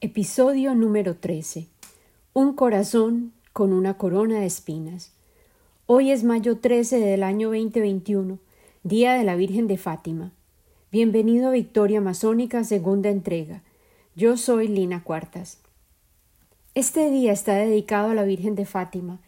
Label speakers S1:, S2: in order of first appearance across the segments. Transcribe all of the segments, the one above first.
S1: Episodio número 13. Un corazón con una corona de espinas. Hoy es mayo 13 del año 2021, Día de la Virgen de Fátima. Bienvenido a Victoria Masónica, segunda entrega. Yo soy Lina Cuartas. Este día está dedicado a la Virgen de Fátima,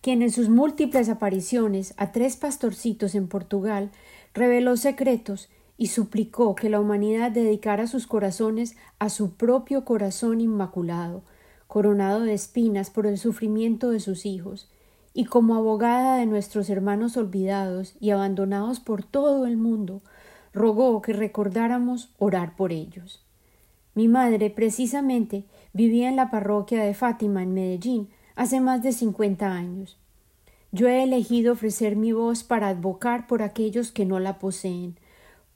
S1: quien en sus múltiples apariciones a tres pastorcitos en Portugal reveló secretos y suplicó que la humanidad dedicara sus corazones a su propio corazón inmaculado, coronado de espinas por el sufrimiento de sus hijos, y como abogada de nuestros hermanos olvidados y abandonados por todo el mundo, rogó que recordáramos orar por ellos. Mi madre, precisamente, vivía en la parroquia de Fátima, en Medellín, hace más de cincuenta años. Yo he elegido ofrecer mi voz para advocar por aquellos que no la poseen,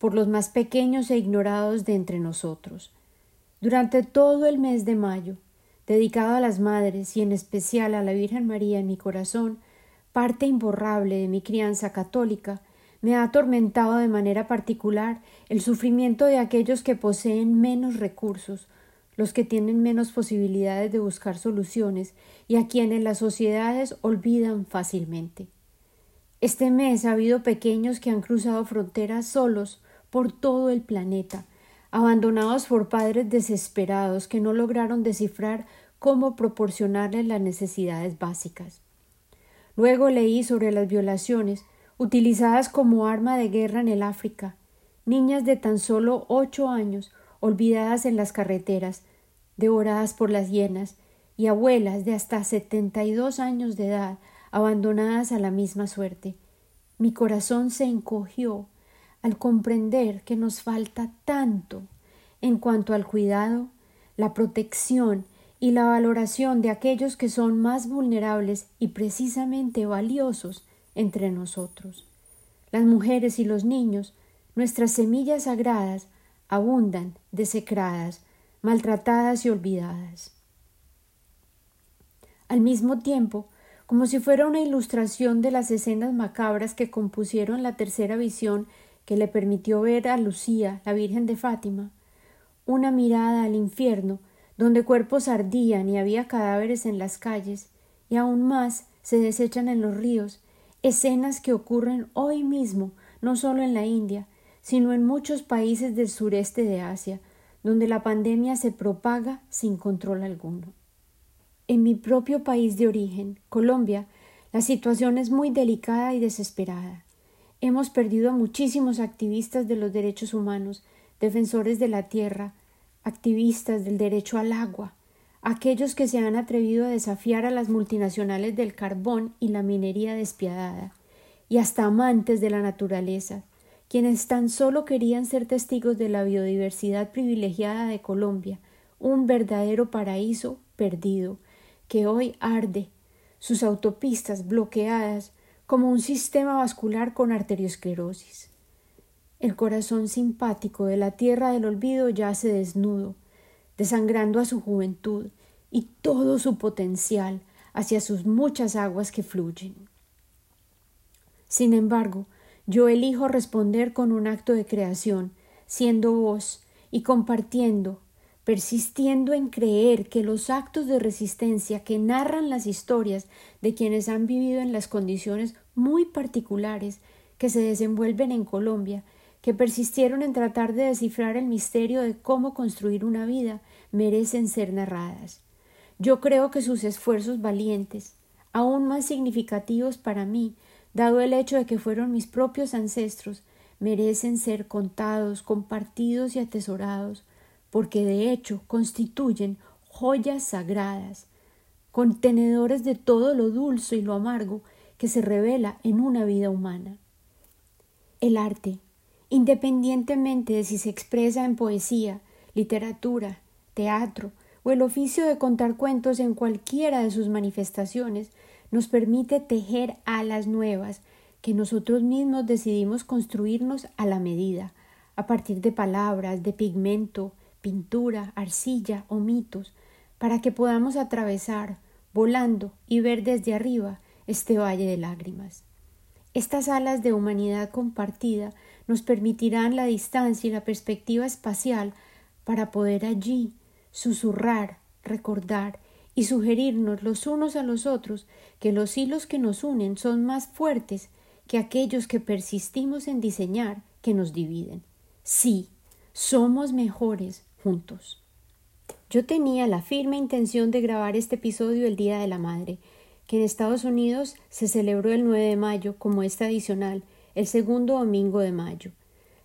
S1: por los más pequeños e ignorados de entre nosotros. Durante todo el mes de mayo, dedicado a las madres y en especial a la Virgen María en mi corazón, parte imborrable de mi crianza católica, me ha atormentado de manera particular el sufrimiento de aquellos que poseen menos recursos, los que tienen menos posibilidades de buscar soluciones y a quienes las sociedades olvidan fácilmente. Este mes ha habido pequeños que han cruzado fronteras solos por todo el planeta, abandonados por padres desesperados que no lograron descifrar cómo proporcionarles las necesidades básicas. Luego leí sobre las violaciones utilizadas como arma de guerra en el África, niñas de tan solo ocho años olvidadas en las carreteras, devoradas por las hienas, y abuelas de hasta setenta y dos años de edad abandonadas a la misma suerte. Mi corazón se encogió al comprender que nos falta tanto en cuanto al cuidado, la protección y la valoración de aquellos que son más vulnerables y precisamente valiosos entre nosotros. Las mujeres y los niños, nuestras semillas sagradas, abundan desecradas, maltratadas y olvidadas. Al mismo tiempo, como si fuera una ilustración de las escenas macabras que compusieron la tercera visión que le permitió ver a Lucía, la Virgen de Fátima, una mirada al infierno, donde cuerpos ardían y había cadáveres en las calles, y aún más se desechan en los ríos, escenas que ocurren hoy mismo, no solo en la India, sino en muchos países del sureste de Asia, donde la pandemia se propaga sin control alguno. En mi propio país de origen, Colombia, la situación es muy delicada y desesperada. Hemos perdido a muchísimos activistas de los derechos humanos, defensores de la tierra, activistas del derecho al agua, aquellos que se han atrevido a desafiar a las multinacionales del carbón y la minería despiadada, y hasta amantes de la naturaleza, quienes tan solo querían ser testigos de la biodiversidad privilegiada de Colombia, un verdadero paraíso perdido, que hoy arde, sus autopistas bloqueadas, como un sistema vascular con arteriosclerosis. El corazón simpático de la tierra del olvido yace desnudo, desangrando a su juventud y todo su potencial hacia sus muchas aguas que fluyen. Sin embargo, yo elijo responder con un acto de creación, siendo voz y compartiendo persistiendo en creer que los actos de resistencia que narran las historias de quienes han vivido en las condiciones muy particulares que se desenvuelven en Colombia, que persistieron en tratar de descifrar el misterio de cómo construir una vida, merecen ser narradas. Yo creo que sus esfuerzos valientes, aún más significativos para mí, dado el hecho de que fueron mis propios ancestros, merecen ser contados, compartidos y atesorados, porque de hecho constituyen joyas sagradas, contenedores de todo lo dulce y lo amargo que se revela en una vida humana. El arte, independientemente de si se expresa en poesía, literatura, teatro o el oficio de contar cuentos en cualquiera de sus manifestaciones, nos permite tejer alas nuevas que nosotros mismos decidimos construirnos a la medida, a partir de palabras, de pigmento, pintura, arcilla o mitos, para que podamos atravesar, volando y ver desde arriba este valle de lágrimas. Estas alas de humanidad compartida nos permitirán la distancia y la perspectiva espacial para poder allí, susurrar, recordar y sugerirnos los unos a los otros que los hilos que nos unen son más fuertes que aquellos que persistimos en diseñar que nos dividen. Sí, somos mejores juntos. Yo tenía la firme intención de grabar este episodio el Día de la Madre, que en Estados Unidos se celebró el 9 de mayo como es tradicional, el segundo domingo de mayo.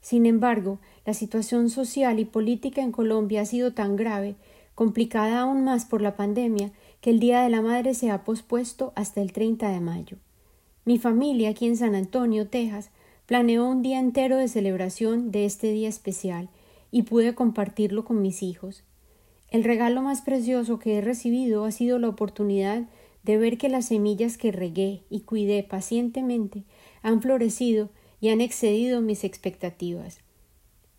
S1: Sin embargo, la situación social y política en Colombia ha sido tan grave, complicada aún más por la pandemia, que el Día de la Madre se ha pospuesto hasta el 30 de mayo. Mi familia aquí en San Antonio, Texas, planeó un día entero de celebración de este día especial y pude compartirlo con mis hijos. El regalo más precioso que he recibido ha sido la oportunidad de ver que las semillas que regué y cuidé pacientemente han florecido y han excedido mis expectativas.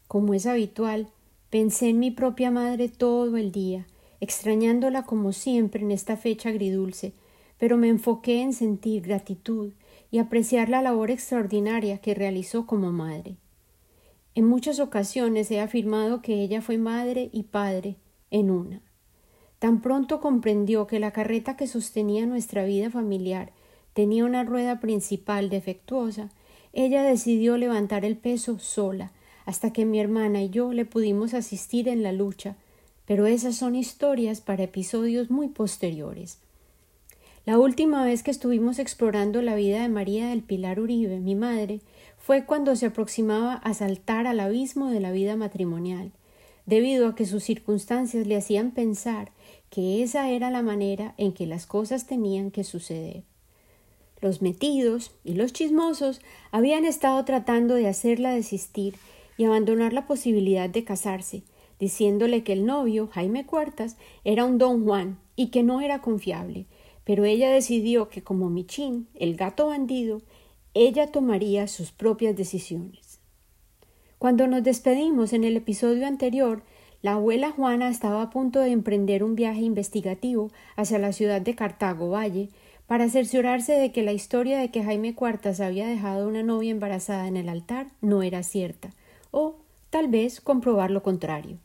S1: Como es habitual, pensé en mi propia madre todo el día, extrañándola como siempre en esta fecha agridulce, pero me enfoqué en sentir gratitud y apreciar la labor extraordinaria que realizó como madre. En muchas ocasiones he afirmado que ella fue madre y padre en una. Tan pronto comprendió que la carreta que sostenía nuestra vida familiar tenía una rueda principal defectuosa, ella decidió levantar el peso sola, hasta que mi hermana y yo le pudimos asistir en la lucha, pero esas son historias para episodios muy posteriores. La última vez que estuvimos explorando la vida de María del Pilar Uribe, mi madre, fue cuando se aproximaba a saltar al abismo de la vida matrimonial, debido a que sus circunstancias le hacían pensar que esa era la manera en que las cosas tenían que suceder. Los metidos y los chismosos habían estado tratando de hacerla desistir y abandonar la posibilidad de casarse, diciéndole que el novio, Jaime Cuartas, era un don Juan y que no era confiable, pero ella decidió que como Michín, el gato bandido, ella tomaría sus propias decisiones. Cuando nos despedimos en el episodio anterior, la abuela Juana estaba a punto de emprender un viaje investigativo hacia la ciudad de Cartago Valle para cerciorarse de que la historia de que Jaime Cuartas había dejado una novia embarazada en el altar no era cierta, o tal vez comprobar lo contrario.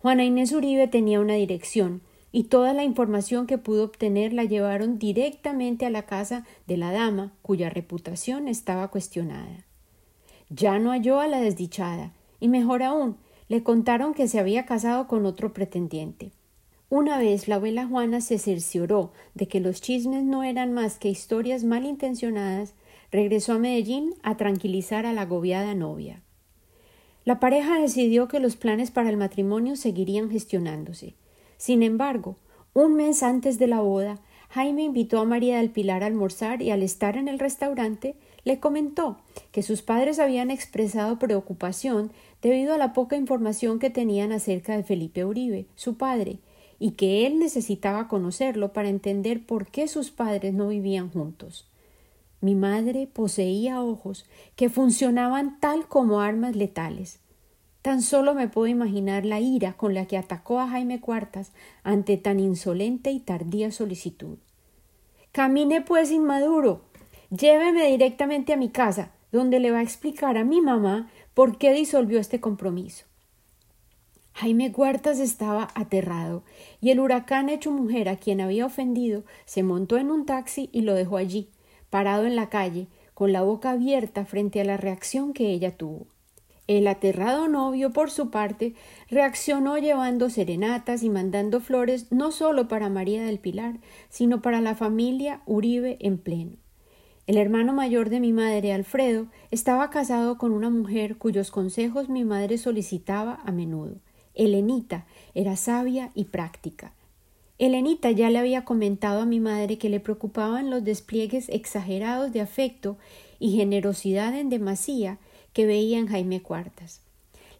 S1: Juana Inés Uribe tenía una dirección, y toda la información que pudo obtener la llevaron directamente a la casa de la dama, cuya reputación estaba cuestionada. Ya no halló a la desdichada, y mejor aún, le contaron que se había casado con otro pretendiente. Una vez la abuela Juana se cercioró de que los chismes no eran más que historias malintencionadas, regresó a Medellín a tranquilizar a la agobiada novia. La pareja decidió que los planes para el matrimonio seguirían gestionándose. Sin embargo, un mes antes de la boda, Jaime invitó a María del Pilar a almorzar y al estar en el restaurante le comentó que sus padres habían expresado preocupación debido a la poca información que tenían acerca de Felipe Uribe, su padre, y que él necesitaba conocerlo para entender por qué sus padres no vivían juntos. Mi madre poseía ojos que funcionaban tal como armas letales. Tan solo me puedo imaginar la ira con la que atacó a Jaime Cuartas ante tan insolente y tardía solicitud. Camine pues inmaduro. Lléveme directamente a mi casa, donde le va a explicar a mi mamá por qué disolvió este compromiso. Jaime Cuartas estaba aterrado, y el huracán hecho mujer a quien había ofendido se montó en un taxi y lo dejó allí, parado en la calle, con la boca abierta frente a la reacción que ella tuvo. El aterrado novio, por su parte, reaccionó llevando serenatas y mandando flores no solo para María del Pilar, sino para la familia Uribe en pleno. El hermano mayor de mi madre, Alfredo, estaba casado con una mujer cuyos consejos mi madre solicitaba a menudo. Elenita era sabia y práctica. Elenita ya le había comentado a mi madre que le preocupaban los despliegues exagerados de afecto y generosidad en demasía que veía en Jaime Cuartas.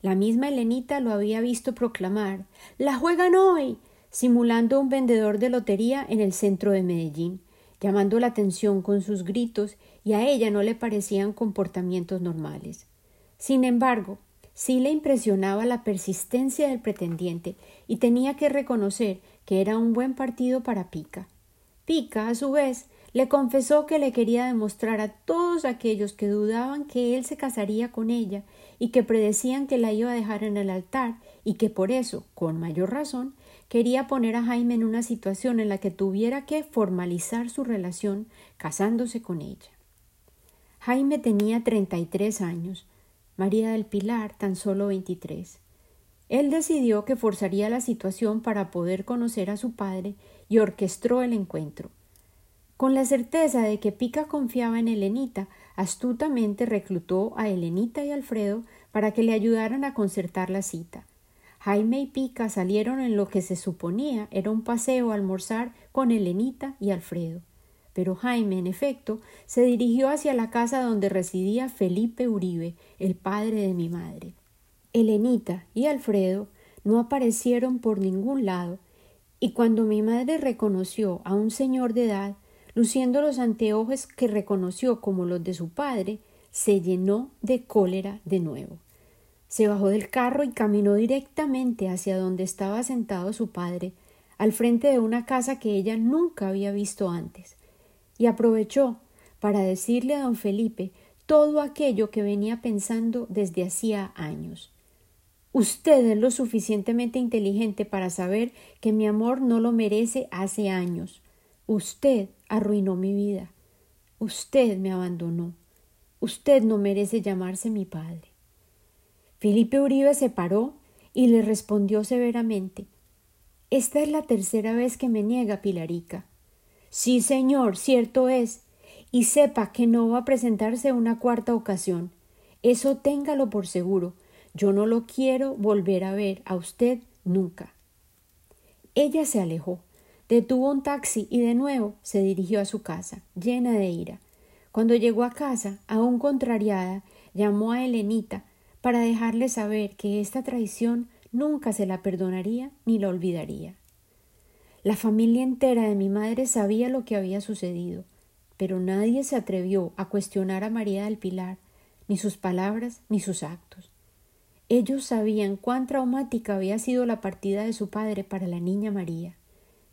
S1: La misma Elenita lo había visto proclamar La juegan hoy, simulando un vendedor de lotería en el centro de Medellín, llamando la atención con sus gritos y a ella no le parecían comportamientos normales. Sin embargo, sí le impresionaba la persistencia del pretendiente y tenía que reconocer que era un buen partido para Pica. Pica, a su vez, le confesó que le quería demostrar a todos aquellos que dudaban que él se casaría con ella y que predecían que la iba a dejar en el altar y que por eso, con mayor razón, quería poner a Jaime en una situación en la que tuviera que formalizar su relación casándose con ella. Jaime tenía treinta y tres años, María del Pilar tan solo veintitrés. Él decidió que forzaría la situación para poder conocer a su padre y orquestó el encuentro. Con la certeza de que Pica confiaba en Helenita, astutamente reclutó a Helenita y Alfredo para que le ayudaran a concertar la cita. Jaime y Pica salieron en lo que se suponía era un paseo a almorzar con Helenita y Alfredo. Pero Jaime, en efecto, se dirigió hacia la casa donde residía Felipe Uribe, el padre de mi madre. Helenita y Alfredo no aparecieron por ningún lado, y cuando mi madre reconoció a un señor de edad, luciendo los anteojos que reconoció como los de su padre, se llenó de cólera de nuevo. Se bajó del carro y caminó directamente hacia donde estaba sentado su padre, al frente de una casa que ella nunca había visto antes, y aprovechó para decirle a don Felipe todo aquello que venía pensando desde hacía años. Usted es lo suficientemente inteligente para saber que mi amor no lo merece hace años. Usted arruinó mi vida. Usted me abandonó. Usted no merece llamarse mi padre. Felipe Uribe se paró y le respondió severamente Esta es la tercera vez que me niega Pilarica. Sí, señor, cierto es. Y sepa que no va a presentarse una cuarta ocasión. Eso téngalo por seguro yo no lo quiero volver a ver a usted nunca. Ella se alejó, detuvo un taxi y de nuevo se dirigió a su casa, llena de ira. Cuando llegó a casa, aún contrariada, llamó a Helenita para dejarle saber que esta traición nunca se la perdonaría ni la olvidaría. La familia entera de mi madre sabía lo que había sucedido, pero nadie se atrevió a cuestionar a María del Pilar, ni sus palabras ni sus actos. Ellos sabían cuán traumática había sido la partida de su padre para la niña María.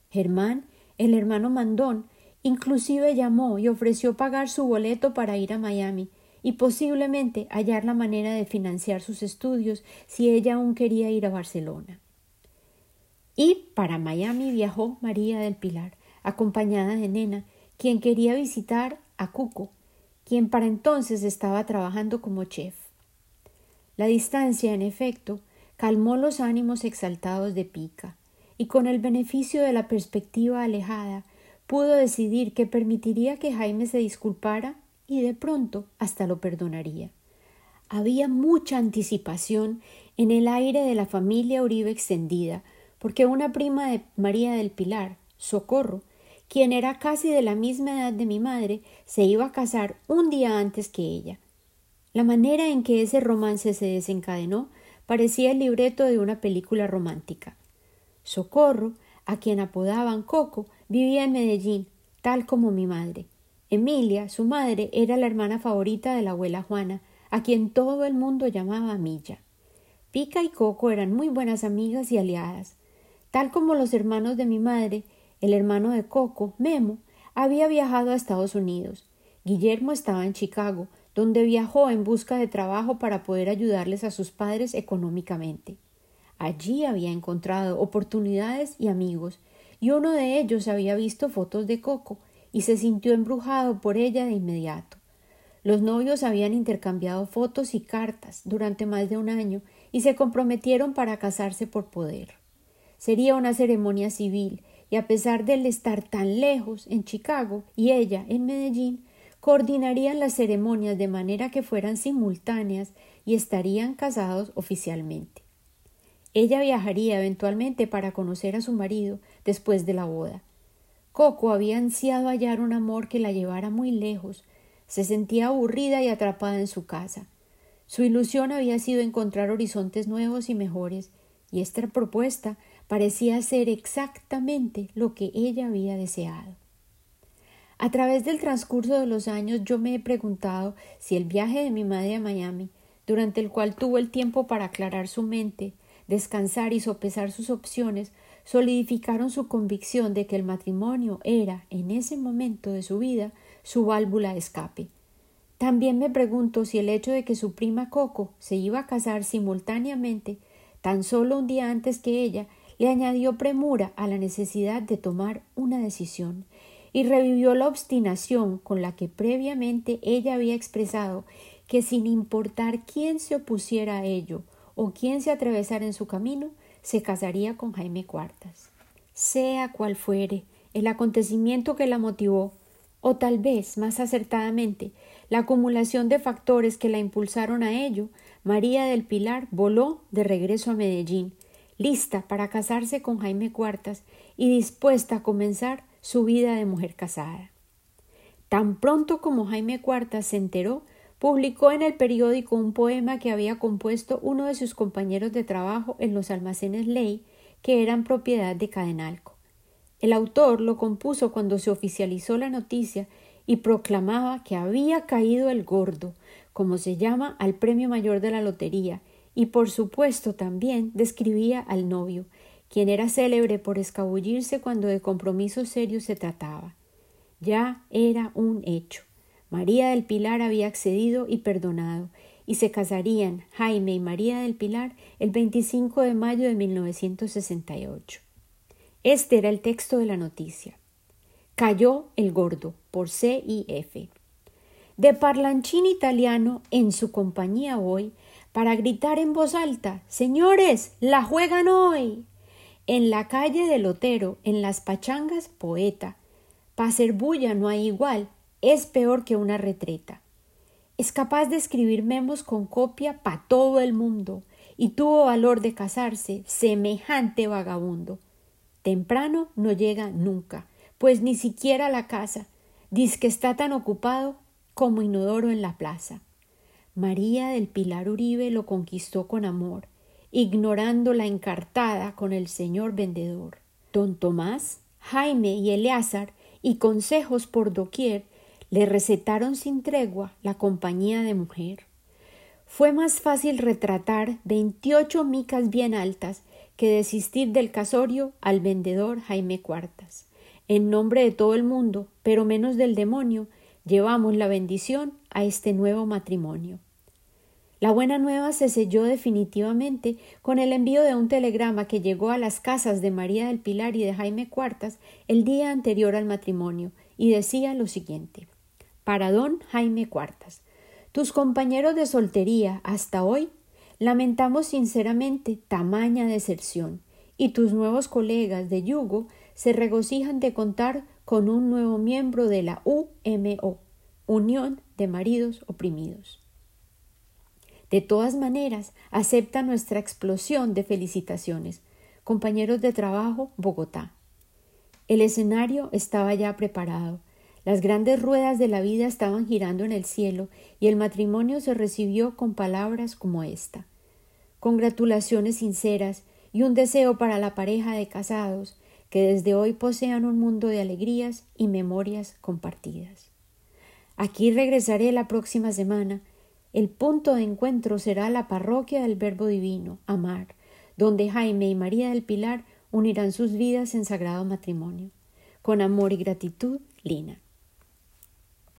S1: Germán, el hermano mandón, inclusive llamó y ofreció pagar su boleto para ir a Miami y posiblemente hallar la manera de financiar sus estudios si ella aún quería ir a Barcelona. Y para Miami viajó María del Pilar, acompañada de Nena, quien quería visitar a Cuco, quien para entonces estaba trabajando como chef. La distancia, en efecto, calmó los ánimos exaltados de Pica, y con el beneficio de la perspectiva alejada, pudo decidir que permitiría que Jaime se disculpara y de pronto hasta lo perdonaría. Había mucha anticipación en el aire de la familia Uribe extendida, porque una prima de María del Pilar, Socorro, quien era casi de la misma edad de mi madre, se iba a casar un día antes que ella, la manera en que ese romance se desencadenó parecía el libreto de una película romántica. Socorro, a quien apodaban Coco, vivía en Medellín, tal como mi madre. Emilia, su madre, era la hermana favorita de la abuela Juana, a quien todo el mundo llamaba Milla. Pica y Coco eran muy buenas amigas y aliadas. Tal como los hermanos de mi madre, el hermano de Coco, Memo, había viajado a Estados Unidos. Guillermo estaba en Chicago, donde viajó en busca de trabajo para poder ayudarles a sus padres económicamente. Allí había encontrado oportunidades y amigos, y uno de ellos había visto fotos de Coco y se sintió embrujado por ella de inmediato. Los novios habían intercambiado fotos y cartas durante más de un año y se comprometieron para casarse por poder. Sería una ceremonia civil, y a pesar de estar tan lejos en Chicago y ella en Medellín, coordinarían las ceremonias de manera que fueran simultáneas y estarían casados oficialmente. Ella viajaría eventualmente para conocer a su marido después de la boda. Coco había ansiado hallar un amor que la llevara muy lejos, se sentía aburrida y atrapada en su casa. Su ilusión había sido encontrar horizontes nuevos y mejores, y esta propuesta parecía ser exactamente lo que ella había deseado. A través del transcurso de los años yo me he preguntado si el viaje de mi madre a Miami, durante el cual tuvo el tiempo para aclarar su mente, descansar y sopesar sus opciones, solidificaron su convicción de que el matrimonio era, en ese momento de su vida, su válvula de escape. También me pregunto si el hecho de que su prima Coco se iba a casar simultáneamente tan solo un día antes que ella, le añadió premura a la necesidad de tomar una decisión y revivió la obstinación con la que previamente ella había expresado que sin importar quién se opusiera a ello o quién se atravesara en su camino, se casaría con Jaime Cuartas. Sea cual fuere el acontecimiento que la motivó, o tal vez, más acertadamente, la acumulación de factores que la impulsaron a ello, María del Pilar voló de regreso a Medellín, lista para casarse con Jaime Cuartas y dispuesta a comenzar su vida de mujer casada. Tan pronto como Jaime Cuartas se enteró, publicó en el periódico un poema que había compuesto uno de sus compañeros de trabajo en los almacenes Ley, que eran propiedad de Cadenalco. El autor lo compuso cuando se oficializó la noticia y proclamaba que había caído el gordo, como se llama al premio mayor de la lotería, y por supuesto también describía al novio, quien era célebre por escabullirse cuando de compromisos serios se trataba. Ya era un hecho. María del Pilar había accedido y perdonado, y se casarían Jaime y María del Pilar el 25 de mayo de 1968. Este era el texto de la noticia. Cayó el gordo por C y F. De parlanchín italiano en su compañía hoy para gritar en voz alta Señores, la juegan hoy. En la calle del Lotero, en las pachangas, poeta. Pa' ser bulla no hay igual, es peor que una retreta. Es capaz de escribir memos con copia pa' todo el mundo, y tuvo valor de casarse, semejante vagabundo. Temprano no llega nunca, pues ni siquiera la casa, diz que está tan ocupado como inodoro en la plaza. María del Pilar Uribe lo conquistó con amor, ignorando la encartada con el señor vendedor. Don Tomás, Jaime y Eleazar, y consejos por doquier, le recetaron sin tregua la compañía de mujer. Fue más fácil retratar veintiocho micas bien altas que desistir del casorio al vendedor Jaime Cuartas. En nombre de todo el mundo, pero menos del demonio, llevamos la bendición a este nuevo matrimonio. La buena nueva se selló definitivamente con el envío de un telegrama que llegó a las casas de María del Pilar y de Jaime Cuartas el día anterior al matrimonio, y decía lo siguiente Para don Jaime Cuartas, tus compañeros de soltería hasta hoy Lamentamos sinceramente tamaña deserción, y tus nuevos colegas de yugo se regocijan de contar con un nuevo miembro de la UMO, Unión de Maridos Oprimidos. De todas maneras, acepta nuestra explosión de felicitaciones. Compañeros de trabajo, Bogotá. El escenario estaba ya preparado. Las grandes ruedas de la vida estaban girando en el cielo y el matrimonio se recibió con palabras como esta congratulaciones sinceras y un deseo para la pareja de casados que desde hoy posean un mundo de alegrías y memorias compartidas. Aquí regresaré la próxima semana. El punto de encuentro será la parroquia del Verbo Divino, Amar, donde Jaime y María del Pilar unirán sus vidas en sagrado matrimonio. Con amor y gratitud, Lina.